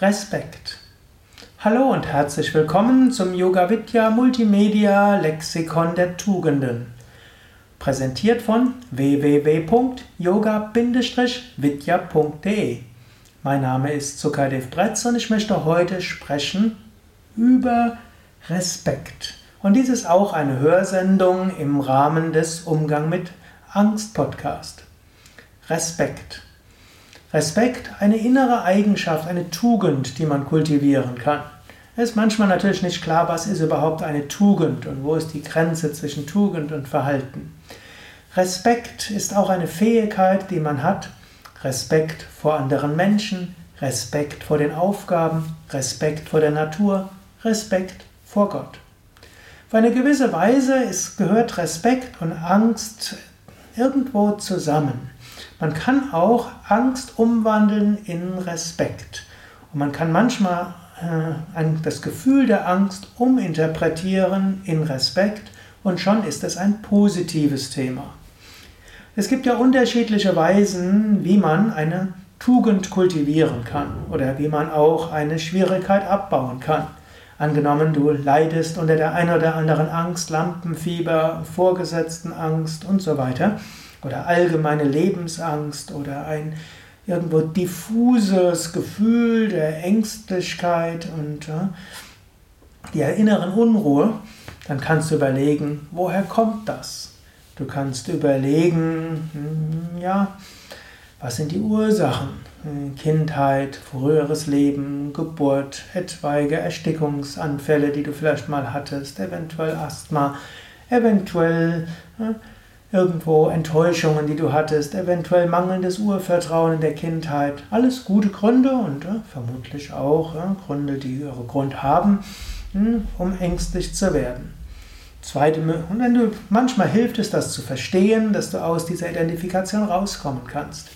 Respekt. Hallo und herzlich willkommen zum Yoga Vidya Multimedia Lexikon der Tugenden. Präsentiert von www.yoga-vidya.de. Mein Name ist Sukadev Bretz und ich möchte heute sprechen über Respekt. Und dies ist auch eine Hörsendung im Rahmen des Umgang mit Angst Podcast. Respekt. Respekt, eine innere Eigenschaft, eine Tugend, die man kultivieren kann. Es ist manchmal natürlich nicht klar, was ist überhaupt eine Tugend und wo ist die Grenze zwischen Tugend und Verhalten. Respekt ist auch eine Fähigkeit, die man hat. Respekt vor anderen Menschen, Respekt vor den Aufgaben, Respekt vor der Natur, Respekt vor Gott. Auf eine gewisse Weise ist, gehört Respekt und Angst irgendwo zusammen. Man kann auch Angst umwandeln in Respekt. Und man kann manchmal äh, das Gefühl der Angst uminterpretieren in Respekt und schon ist es ein positives Thema. Es gibt ja unterschiedliche Weisen, wie man eine Tugend kultivieren kann oder wie man auch eine Schwierigkeit abbauen kann. Angenommen, du leidest unter der ein oder anderen Angst, Lampenfieber, vorgesetzten Angst und so weiter oder allgemeine Lebensangst oder ein irgendwo diffuses Gefühl der Ängstlichkeit und äh, der inneren Unruhe, dann kannst du überlegen, woher kommt das? Du kannst überlegen, hm, ja, was sind die Ursachen? Kindheit, früheres Leben, Geburt, etwaige Erstickungsanfälle, die du vielleicht mal hattest, eventuell Asthma, eventuell äh, irgendwo Enttäuschungen, die du hattest, eventuell mangelndes Urvertrauen in der Kindheit. Alles gute Gründe und äh, vermutlich auch äh, Gründe, die ihre Grund haben, mh, hm, um ängstlich zu werden. Zweite, und wenn du, manchmal hilft es, das zu verstehen, dass du aus dieser Identifikation rauskommen kannst.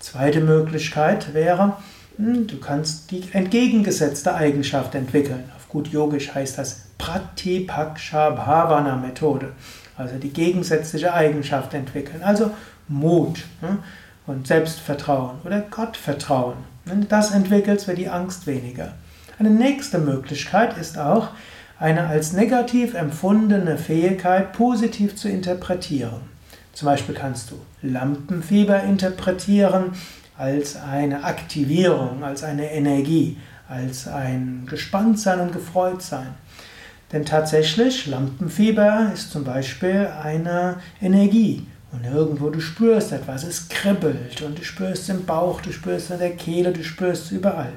Zweite Möglichkeit wäre, hm, du kannst die entgegengesetzte Eigenschaft entwickeln. Auf gut Yogisch heißt das Pratipaksha Bhavana Methode also die gegensätzliche Eigenschaft entwickeln. Also Mut ne? und Selbstvertrauen oder Gottvertrauen. Wenn du das entwickelst, wird die Angst weniger. Eine nächste Möglichkeit ist auch, eine als negativ empfundene Fähigkeit positiv zu interpretieren. Zum Beispiel kannst du Lampenfieber interpretieren als eine Aktivierung, als eine Energie, als ein Gespanntsein und Gefreutsein. Denn tatsächlich, Lampenfieber ist zum Beispiel eine Energie. Und irgendwo du spürst etwas, es kribbelt und du spürst im Bauch, du spürst in der Kehle, du spürst überall.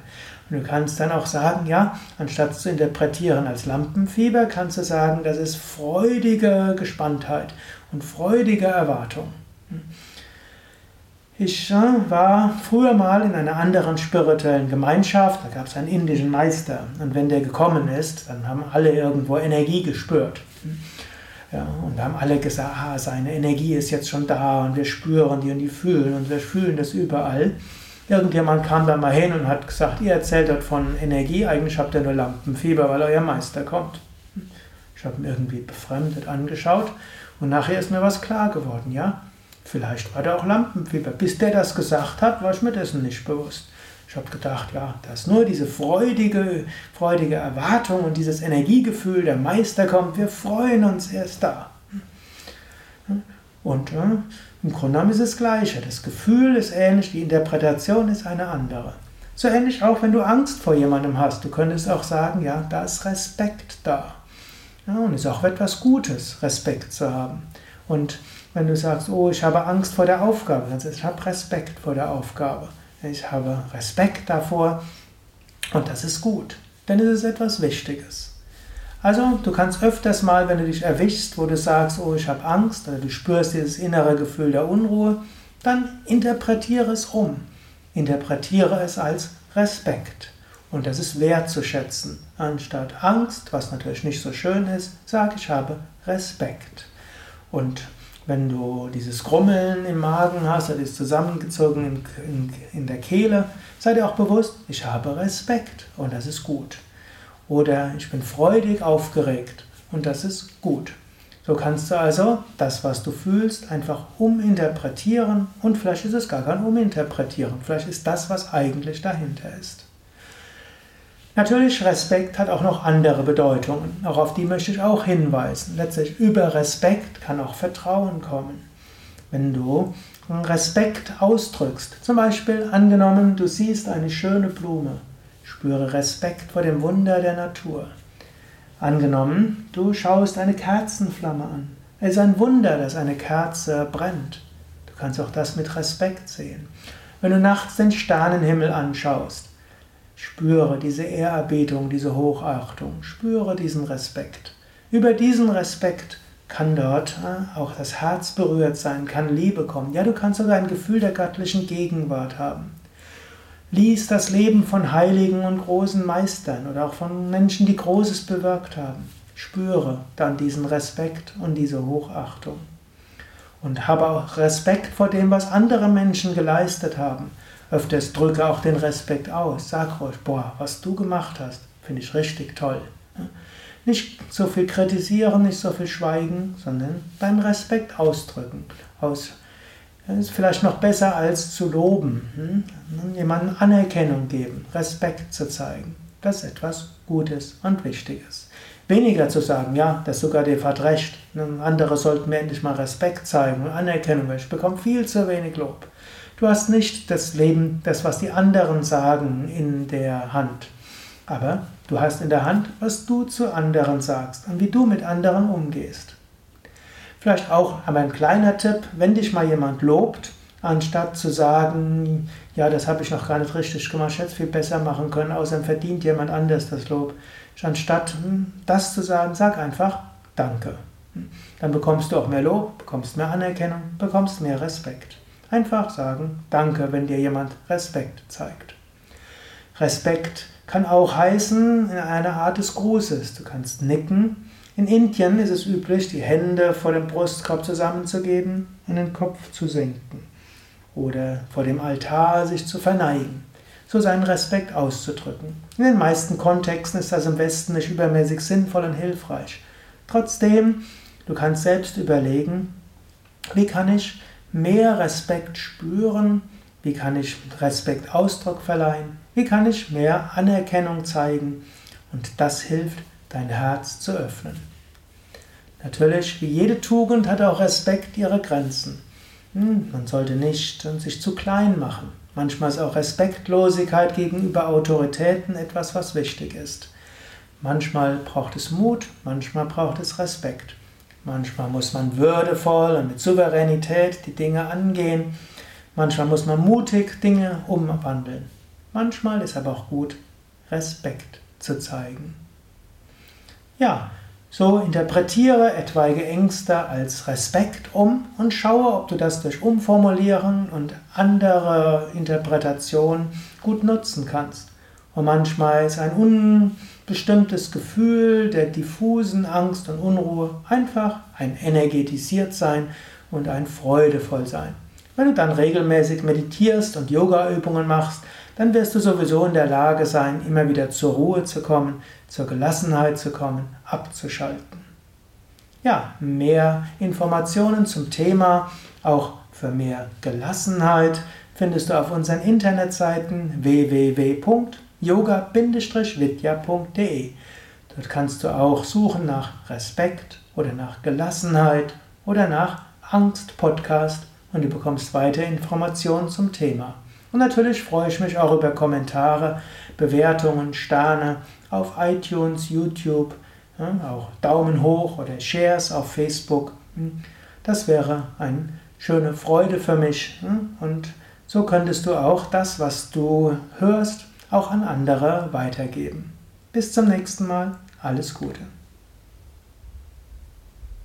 Und du kannst dann auch sagen, ja, anstatt zu interpretieren als Lampenfieber, kannst du sagen, das ist freudige Gespanntheit und freudige Erwartung. Ich war früher mal in einer anderen spirituellen Gemeinschaft, da gab es einen indischen Meister und wenn der gekommen ist, dann haben alle irgendwo Energie gespürt. Ja, und haben alle gesagt, ah, seine Energie ist jetzt schon da und wir spüren die und die fühlen und wir fühlen das überall. Irgendjemand kam da mal hin und hat gesagt, ihr erzählt dort von Energie, eigentlich habt ihr nur Lampenfieber, weil euer Meister kommt. Ich habe ihn irgendwie befremdet angeschaut und nachher ist mir was klar geworden, ja. Vielleicht war da auch Lampenfieber. Bis der das gesagt hat, war ich mir dessen nicht bewusst. Ich habe gedacht, ja, das ist nur diese freudige, freudige Erwartung und dieses Energiegefühl, der Meister kommt, wir freuen uns, er ist da. Und ja, im Grunde genommen ist es das Gleiche. Das Gefühl ist ähnlich, die Interpretation ist eine andere. So ähnlich auch, wenn du Angst vor jemandem hast. Du könntest auch sagen, ja, da ist Respekt da. Ja, und es ist auch etwas Gutes, Respekt zu haben. Und wenn du sagst, oh, ich habe Angst vor der Aufgabe, dann sagst du, ich habe Respekt vor der Aufgabe. Ich habe Respekt davor und das ist gut, denn es ist etwas Wichtiges. Also du kannst öfters mal, wenn du dich erwischst, wo du sagst, oh, ich habe Angst, oder du spürst dieses innere Gefühl der Unruhe, dann interpretiere es um. Interpretiere es als Respekt. Und das ist wertzuschätzen. Anstatt Angst, was natürlich nicht so schön ist, sage ich habe Respekt. Und wenn du dieses Grummeln im Magen hast oder ist zusammengezogen in, in, in der Kehle, sei dir auch bewusst, ich habe Respekt und das ist gut. Oder ich bin freudig aufgeregt und das ist gut. So kannst du also das, was du fühlst, einfach uminterpretieren und vielleicht ist es gar kein Uminterpretieren. Vielleicht ist das, was eigentlich dahinter ist. Natürlich, Respekt hat auch noch andere Bedeutungen. Auch auf die möchte ich auch hinweisen. Letztlich über Respekt kann auch Vertrauen kommen. Wenn du Respekt ausdrückst, zum Beispiel angenommen, du siehst eine schöne Blume, spüre Respekt vor dem Wunder der Natur. Angenommen, du schaust eine Kerzenflamme an. Es ist ein Wunder, dass eine Kerze brennt. Du kannst auch das mit Respekt sehen. Wenn du nachts den Sternenhimmel anschaust, spüre diese Ehrerbietung, diese Hochachtung, spüre diesen Respekt. Über diesen Respekt kann dort äh, auch das Herz berührt sein, kann Liebe kommen. Ja, du kannst sogar ein Gefühl der göttlichen Gegenwart haben. Lies das Leben von Heiligen und großen Meistern oder auch von Menschen, die Großes bewirkt haben. Spüre dann diesen Respekt und diese Hochachtung. Und habe auch Respekt vor dem, was andere Menschen geleistet haben. Öfters drücke auch den Respekt aus. Sag ruhig, boah, was du gemacht hast, finde ich richtig toll. Nicht so viel kritisieren, nicht so viel schweigen, sondern deinen Respekt ausdrücken. Aus, das ist vielleicht noch besser als zu loben. Hm? Jemandem Anerkennung geben, Respekt zu zeigen. Das ist etwas Gutes und Wichtiges. Weniger zu sagen, ja, der Sukadev hat recht, andere sollten mir endlich mal Respekt zeigen und Anerkennung, ich bekomme viel zu wenig Lob. Du hast nicht das Leben, das, was die anderen sagen, in der Hand. Aber du hast in der Hand, was du zu anderen sagst und wie du mit anderen umgehst. Vielleicht auch ein kleiner Tipp, wenn dich mal jemand lobt, anstatt zu sagen, ja, das habe ich noch gar nicht richtig gemacht, ich hätte es viel besser machen können, außerdem verdient jemand anders das Lob. Anstatt hm, das zu sagen, sag einfach Danke. Hm. Dann bekommst du auch mehr Lob, bekommst mehr Anerkennung, bekommst mehr Respekt. Einfach sagen Danke, wenn dir jemand Respekt zeigt. Respekt kann auch heißen in einer Art des Grußes. Du kannst nicken. In Indien ist es üblich, die Hände vor dem Brustkorb zusammenzugeben und den Kopf zu senken. Oder vor dem Altar sich zu verneigen. So seinen Respekt auszudrücken. In den meisten Kontexten ist das im Westen nicht übermäßig sinnvoll und hilfreich. Trotzdem, du kannst selbst überlegen, wie kann ich mehr Respekt spüren, wie kann ich Respekt Ausdruck verleihen, wie kann ich mehr Anerkennung zeigen? Und das hilft, dein Herz zu öffnen. Natürlich, wie jede Tugend hat auch Respekt ihre Grenzen. Hm, man sollte nicht sich zu klein machen. Manchmal ist auch Respektlosigkeit gegenüber Autoritäten etwas, was wichtig ist. Manchmal braucht es Mut, manchmal braucht es Respekt. Manchmal muss man würdevoll und mit Souveränität die Dinge angehen. Manchmal muss man mutig Dinge umwandeln. Manchmal ist aber auch gut, Respekt zu zeigen. Ja, so interpretiere etwaige Ängste als Respekt um und schaue, ob du das durch Umformulieren und andere Interpretationen gut nutzen kannst. Und manchmal ist ein unbestimmtes Gefühl der diffusen Angst und Unruhe einfach ein energetisiert sein und ein freudevoll sein. Wenn du dann regelmäßig meditierst und Yoga-Übungen machst, dann wirst du sowieso in der Lage sein, immer wieder zur Ruhe zu kommen, zur Gelassenheit zu kommen, abzuschalten. Ja, mehr Informationen zum Thema, auch für mehr Gelassenheit, findest du auf unseren Internetseiten www.yoga-vidya.de. Dort kannst du auch suchen nach Respekt oder nach Gelassenheit oder nach Angst-Podcast und du bekommst weitere Informationen zum Thema. Und natürlich freue ich mich auch über Kommentare, Bewertungen, Sterne auf iTunes, YouTube, auch Daumen hoch oder Shares auf Facebook. Das wäre eine schöne Freude für mich. Und so könntest du auch das, was du hörst, auch an andere weitergeben. Bis zum nächsten Mal. Alles Gute.